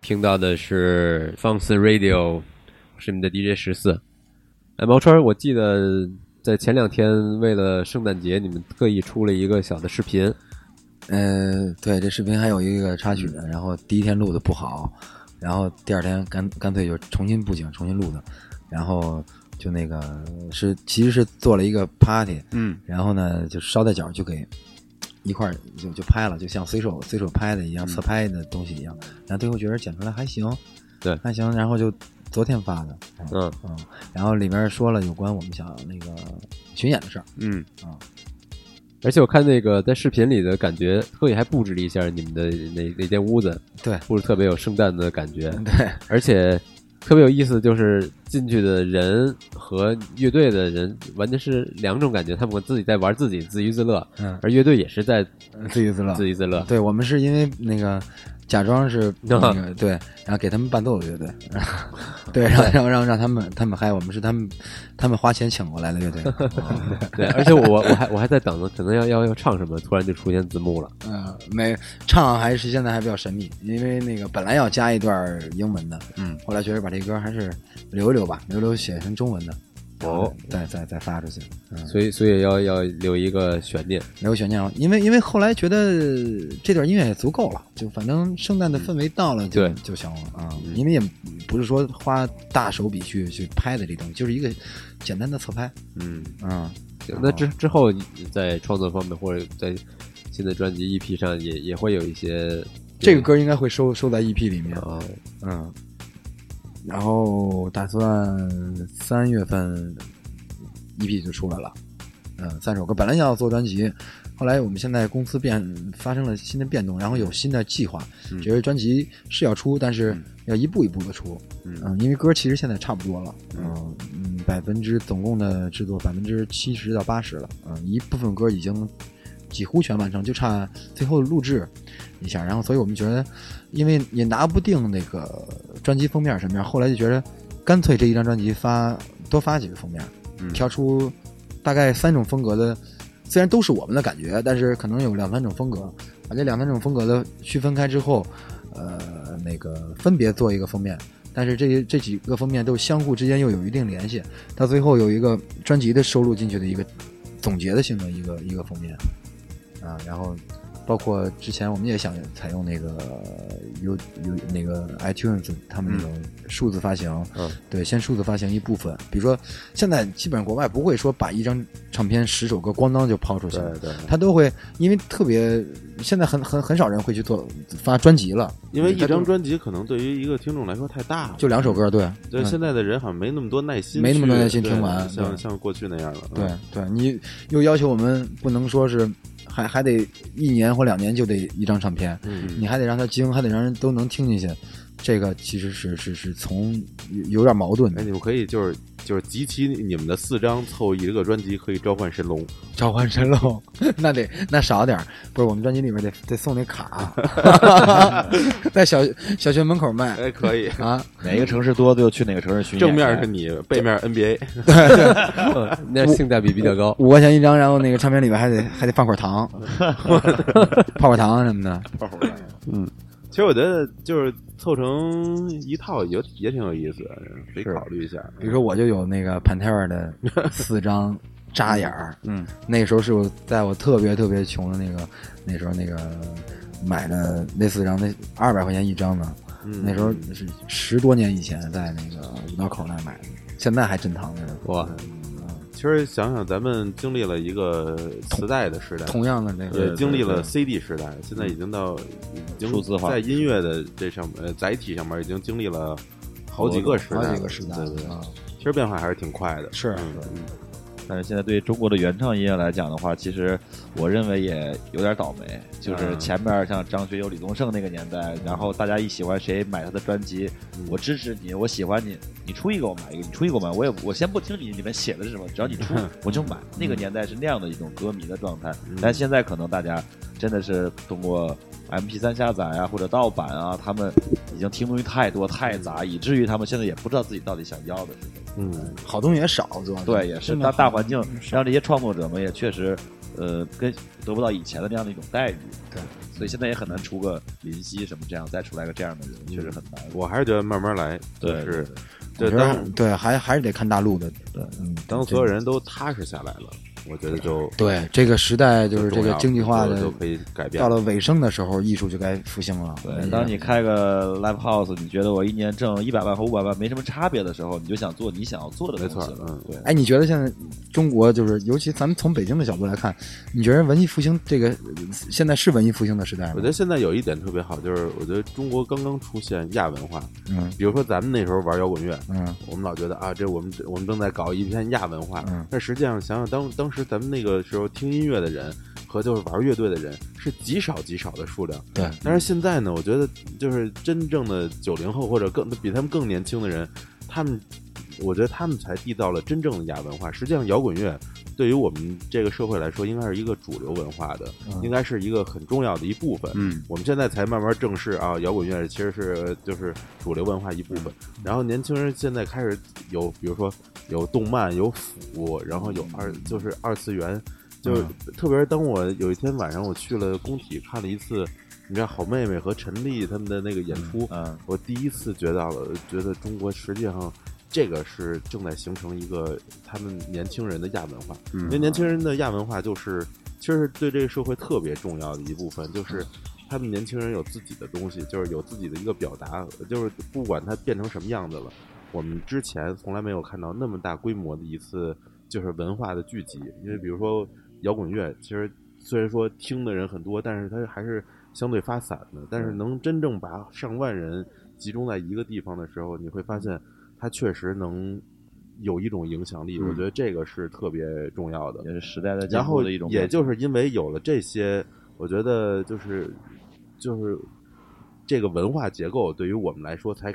听到的是放肆 Radio，是你们的 DJ 十四。哎，毛川，我记得在前两天为了圣诞节，你们特意出了一个小的视频。呃，对，这视频还有一个插曲呢。然后第一天录的不好，然后第二天干干脆就重新布景、重新录的。然后就那个是其实是做了一个 party，嗯，然后呢就捎带脚就给一块儿就就拍了，就像随手随手拍的一样，侧拍的东西一样。然后最后觉得剪出来还行，对还行。然后就昨天发的，嗯嗯，然后里面说了有关我们想那个巡演的事儿，嗯啊。而且我看那个在视频里的感觉，特意还布置了一下你们的那那间屋子，对，布置特别有圣诞的感觉。对，而且特别有意思，就是进去的人和乐队的人完全是两种感觉，他们自己在玩自己，自娱自乐，嗯，而乐队也是在自娱自乐，自娱自乐。对我们是因为那个假装是 那个对，然后给他们伴奏的乐队，对，让让让让他们他们嗨，我们是他们他们花钱请过来的乐队，对，而且我我还我还在等着，可能要要要唱什么，突然就出现字幕了。嗯，没唱还是现在还比较神秘，因为那个本来要加一段英文的，嗯，后来觉得把这歌还是留一留吧，留留写成中文的，哦，再再再发出去，嗯，所以所以要要留一个悬念，留悬念，因为因为后来觉得这段音乐也足够了，就反正圣诞的氛围到了就对就行了啊，因为也不是说花大手笔去去拍的这东西，就是一个简单的侧拍，嗯，嗯，那之之后你在创作方面或者在新的专辑 EP 上也也会有一些这个歌应该会收收在 EP 里面，啊，嗯，然后打算三月份 EP 就出来了，嗯，三首歌本来要做专辑，后来我们现在公司变发生了新的变动，然后有新的计划，嗯。觉得专辑是要出，但是要一步一步的出，嗯嗯，因为歌其实现在差不多了，嗯嗯，百分之总共的制作百分之七十到八十了，嗯，一部分歌已经几乎全完成，就差最后录制一下，然后所以我们觉得，因为也拿不定那个专辑封面什么样，后来就觉得干脆这一张专辑发多发几个封面，嗯挑出大概三种风格的，虽然都是我们的感觉，但是可能有两三种风格，把这两三种风格的区分开之后，呃，那个分别做一个封面。但是这这几个封面都相互之间又有一定联系，到最后有一个专辑的收录进去的一个总结的性的一个一个封面，啊，然后包括之前我们也想采用那个有有那个 iTunes 他们那种数字发行，嗯，对，先数字发行一部分，比如说现在基本上国外不会说把一张唱片十首歌咣当就抛出去。了，对，他都会因为特别现在很很很少人会去做发专辑了，因为一张专辑可能对于一个听众来说太大了，就两首歌，对。对，嗯。现在的人好像没那么多耐心，没那么多耐心听完像像过去那样了。对嗯对，你又要求我们不能说是还还得一年或两年就得一张唱片，嗯，你还得让它精，还得让人都能听进去，这个其实是是是从有有点矛盾哎，的。你们可以就是就是集齐你们的四张凑一个专辑，可以召唤神龙。召唤神龙，那得那少点儿不是我们专辑里面得得送那卡，在小小学门口卖哎，可以，啊，哪个城市多就去哪个城市巡演。正面是你，背面 NBA。嗯那性价比比较高。五块钱一张，然后那个唱片里面还得还得放块糖，泡泡糖什么的。泡泡糖，嗯其实我觉得就是凑成一套也也挺有意思的，可以考虑一下。比如说我就有那个 Pantera 的 四张扎眼儿，嗯，那时候是我在我特别特别穷的那个那时候那个买的那四张，那二百块钱一张呢。嗯那时候是十多年以前在那个五道口那买的，现在还珍藏着呢。哇，其实想想，咱们经历了一个磁带的时代，同样的那个也经历了 CD 时代，现在已经到已经数字化在音乐的这上面载体上面已经经历了好几个时代，好几个时代对对其实变化还是挺快的。是嗯。嗯但是现在对中国的原创音乐来讲的话，其实我认为也有点倒霉。就是嗯前面像张学友、李宗盛那个年代，然后大家一喜欢谁买他的专辑，嗯我支持你，我喜欢你，你出一个我买一个，你出一个我买，我也我先不听你里面写的是什么，只要你出 我就买。那个年代是那样的一种歌迷的状态，但现在可能大家真的是通过 M P 三下载啊或者盗版啊，他们已经听东西太多太杂，以至于他们现在也不知道自己到底想要的是什么。嗯，好东西也少，主要对，也是大大环境让这些创作者们也确实，呃，跟得不到以前的那样的一种待遇。对，所以现在也很难出个林夕什么这样再出来个这样的人，确实很难。我还是觉得慢慢来，就对是对当对，还还是得看大陆的。对，嗯，当所有人都踏实下来了，我觉得就对这个时代就是这个经济化的就就可以改变到了尾声的时候，艺术就该复兴了。对，嗯当你开个 live house，你觉得我一年挣一百万和五百万没什么差别的时候，你就想做你想要做的东西了。没错嗯对。哎，你觉得现在中国就是，尤其咱们从北京的角度来看，你觉得文艺复兴这个呃现在是文艺复兴的时代吗？我觉得现在有一点特别好，就是我觉得中国刚刚出现亚文化，嗯比如说咱们那时候玩摇滚乐，嗯我们老觉得啊，这我们我们正在搞一片亚文化，嗯但实际上想想当当时咱们那个时候听音乐的人和就是玩乐队的人是极少极少的数量，对，但是现在呢，我觉得就是真正的九零后或者更比他们更年轻的人，他们我觉得他们才缔造了真正的亚文化。实际上，摇滚乐对于我们这个社会来说，应该是一个主流文化的，嗯应该是一个很重要的一部分。嗯，我们现在才慢慢正视啊，摇滚乐其实是就是主流文化一部分。然后年轻人现在开始有，比如说有动漫、有腐，然后有二就是二次元，就是特别是当我有一天晚上我去了工体看了一次，你看好妹妹和陈丽他们的那个演出，嗯，我第一次觉得了，觉得中国实际上。这个是正在形成一个他们年轻人的亚文化，因为年轻人的亚文化就是其实是对这个社会特别重要的一部分，就是他们年轻人有自己的东西，就是有自己的一个表达，就是不管它变成什么样子了，我们之前从来没有看到那么大规模的一次就是文化的聚集。因为比如说摇滚乐，其实虽然说听的人很多，但是它还是相对发散的。但是能真正把上万人集中在一个地方的时候，你会发现它确实能有一种影响力。我觉得这个是特别重要的。也是时代的进然后步的一种。也就是因为有了这些，我觉得就是就是这个文化结构对于我们来说才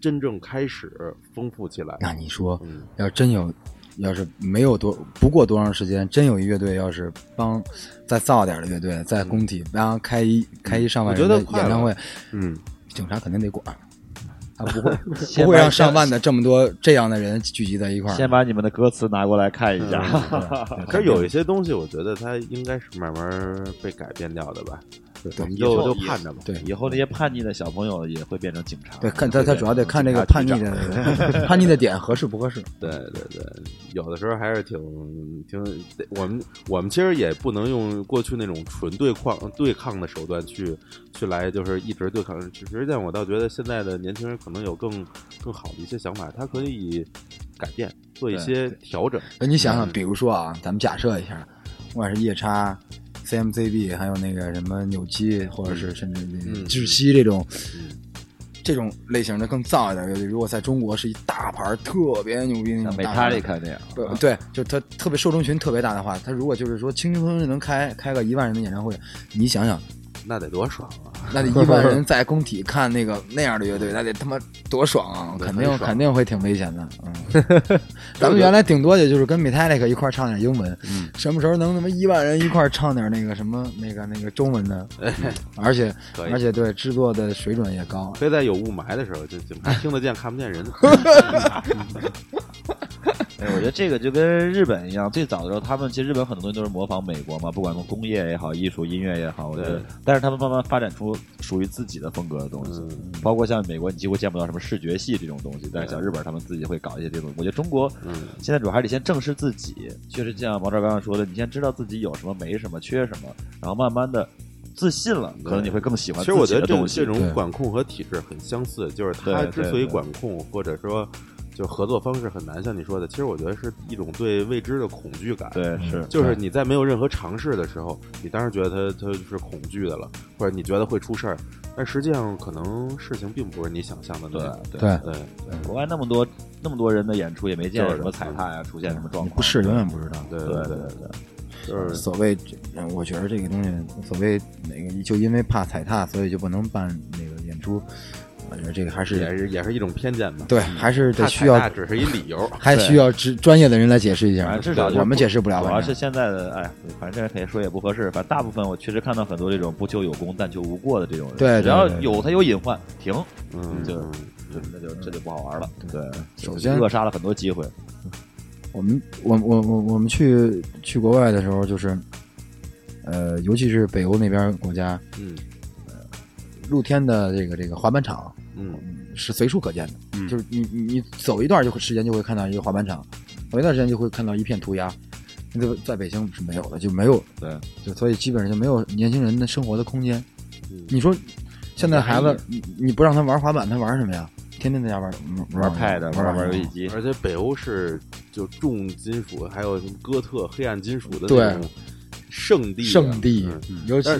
真正开始丰富起来。那你说，嗯，要真有，要是没有多不过多长时间，真有一乐队要是帮再造点的乐队在工体，然后开一开一上万人的我觉得演唱会，嗯，警察肯定得管。他不会 不会让上万的这么多这样的人聚集在一块儿。先把你们的歌词拿过来看一下。可是有一些东西，我觉得它应该是慢慢被改变掉的吧。我们以后就就盼着吧。对以后那些叛逆的小朋友也会变成警察。对，看他他主要得看这个叛逆的 叛逆的点合适不合适。对对对，有的时候还是挺挺，我们我们其实也不能用过去那种纯对抗对抗的手段去去来，就是一直对抗。实际上，我倒觉得现在的年轻人可能有更更好的一些想法，他可以改变，做一些调整。那你想想，比如说啊，咱们假设一下，不管是夜叉、CMCB，还有那个什么扭机，或者是甚至那个嗯窒息这种。嗯这种类型的更燥一点的乐队，如果在中国是一大牌儿特别牛逼那像种大牌儿 Metallica 那样。不对，就他特别受众群特别大的话，他如果就是说轻轻松松就能开开个一万人的演唱会，你想想，那得多爽啊！那得一万人在工体看那个那样的乐队，那得他妈多爽啊！肯定肯定会挺危险的。嗯，咱们原来顶多也就是跟 Metallica 一块儿唱点英文，嗯，什么时候能他妈一万人一块儿唱点那个什么那个那个中文的？而且而且对制作的水准也高。非在有雾霾的时候，就就听得见看不见人。哎，我觉得这个就跟日本一样，最早的时候，他们其实日本很多东西都是模仿美国嘛，不管从工业也好，艺术、音乐也好，我觉得对，但是他们慢慢发展出属于自己的风格的东西，嗯包括像美国，你几乎见不到什么视觉系这种东西，但是像日本，他们自己会搞一些这种。我觉得中国嗯，现在主要还得先正视自己，确实像毛超刚刚说的，你先知道自己有什么、没什么、缺什么，然后慢慢的自信了，可能你会更喜欢其实我觉得这自己的东西。这种管控和体制很相似，就是它对对之所以管控，或者说就合作方式很难，像你说的，其实我觉得是一种对未知的恐惧感。对是就是你在没有任何尝试的时候，你当然觉得它它是恐惧的了，或者你觉得会出事儿，但实际上可能事情并不是你想象的那对样。对对，对国外那么多那么多人的演出，也没见过什么踩踏呀，出现什么状况。不是永远不知道。对对对对对对，就是所谓，嗯我觉得这个东西，所谓哪个就因为怕踩踏，所以就不能办那个演出。我觉得这个还是也是是也是一种偏见吧。对，还是得需要只是一理由。还需要专专业的人来解释一下。至少我们解释不了。主要是现在的，哎，反正这可以说也不合适。反正大部分我确实看到很多这种不求有功但求无过的这种人，对对只要有他有隐患，停，嗯，就嗯就那就这就不好玩了。对，首先扼杀了很多机会。我们我我我我们去去国外的时候，就是呃，尤其是北欧那边国家，嗯露天的这个这个滑板场嗯是随处可见的，嗯就是你你你走一段就会时间就会看到一个滑板场，走一段时间就会看到一片涂鸦。那个在北京是没有的，就没有，对，就所以基本上就没有年轻人的生活的空间。嗯，你说现在孩子，你你不让他玩滑板，他玩什么呀？天天在家玩玩 pad 玩玩玩游戏机，而且北欧是就重金属，还有什么哥特、黑暗金属的对那种圣地啊，圣地嗯，尤其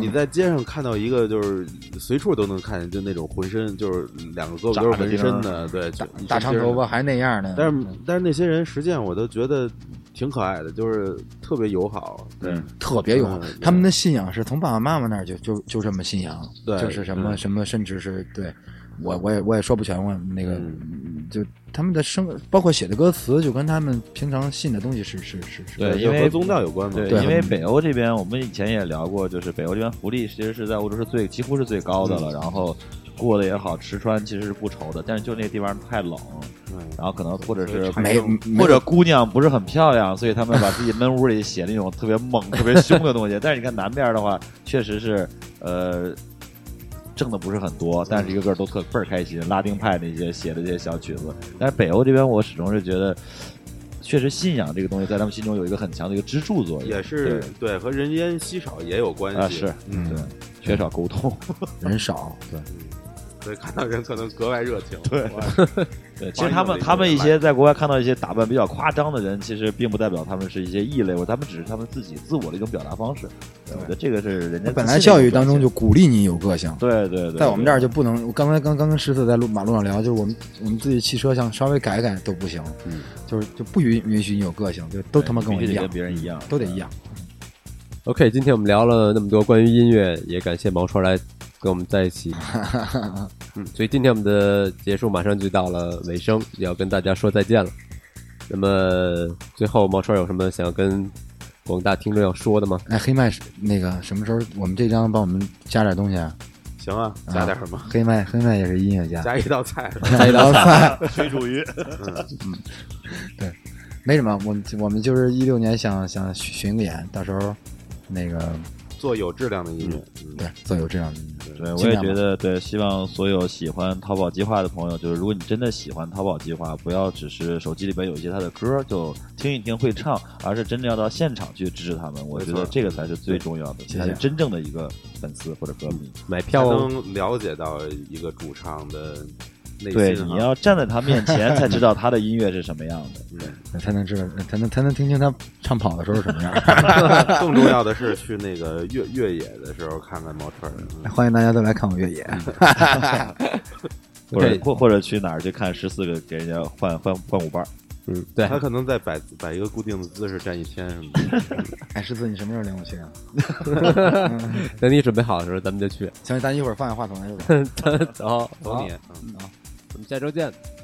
你在街上看到一个，就是随处都能看见，就那种浑身就是两个胳膊都是纹身的，对，大长头发还那样呢，但是但是那些人实际上我都觉得挺可爱的，就是特别友好。对，特别友好，他们的信仰是从爸爸妈妈那儿就就就这么信仰，对就是什么嗯。什么，甚至是对我我也我也说不全，我那个嗯就他们的生包括写的歌词，就跟他们平常信的东西是是是是，对因为和宗教有关嘛。对，对因为北欧这边，我们以前也聊过，就是北欧这边福利其实是在欧洲是最几乎是最高的了，然后过得也好，吃穿其实是不愁的，但是就那个地方太冷，嗯然后可能或者是没或者姑娘不是很漂亮，所以他们把自己闷屋里写那种特别猛、特别凶的东西。但是你看南边的话，确实是呃挣的不是很多，但是一个个都特倍儿开心。拉丁派那些写的这些小曲子，但是北欧这边我始终是觉得，确实信仰这个东西在他们心中有一个很强的一个支柱作用，也是对和人烟稀少也有关系啊是嗯对，缺少沟通。人少，对，所以看到人可能格外热情。对 对，其实他们他们一些在国外看到一些打扮比较夸张的人，其实并不代表他们是一些异类，或他们只是他们自己自我的一种表达方式。我觉得这个是人家本来教育当中就鼓励你有个性。对对对，在我们这儿就不能，我刚才刚刚跟十四在路马路上聊，就是我们我们自己汽车想稍微改改都不行，嗯，就是就不允允许你有个性，就都他妈跟我一样跟，别人一样，都得一样。OK，今天我们聊了那么多关于音乐，也感谢毛川来跟我们在一起。嗯，所以今天我们的结束马上就到了尾声，也要跟大家说再见了。那么最后，毛川有什么想要跟广大听众要说的吗？哎，黑麦是那个什么时候我们这张帮我们加点东西啊？行啊，加点什么？黑麦黑麦也是音乐家，加一道菜。加一道菜，水煮鱼。嗯，对没什么。我们我们就是一六年想想巡个演，到时候那个做有质量的音乐。嗯对做有质量的音乐。对，我也觉得，对，希望所有喜欢淘宝计划的朋友，就是如果你真的喜欢淘宝计划，不要只是手机里边有一些他的歌就听一听会唱，而是真的要到现场去支持他们。我觉得这个才是最重要的，谢谢才是真正的一个粉丝或者歌迷。买票哦能了解到一个主唱的内对，你要站在他面前才知道他的音乐是什么样的。对才能知道，才能才能听清他唱跑的时候什么样。更重要的是去那个越越野的时候看看毛川欢迎大家都来看我越野。或者或或者去哪儿去看十四个给人家换换换舞伴儿，嗯，对，他可能在摆摆一个固定的姿势站一天什么的。哎，十四，你什么时候领我去啊？等你准备好的时候，咱们就去。行，咱一会儿放下话筒来就走。走，走你。嗯我们下周见。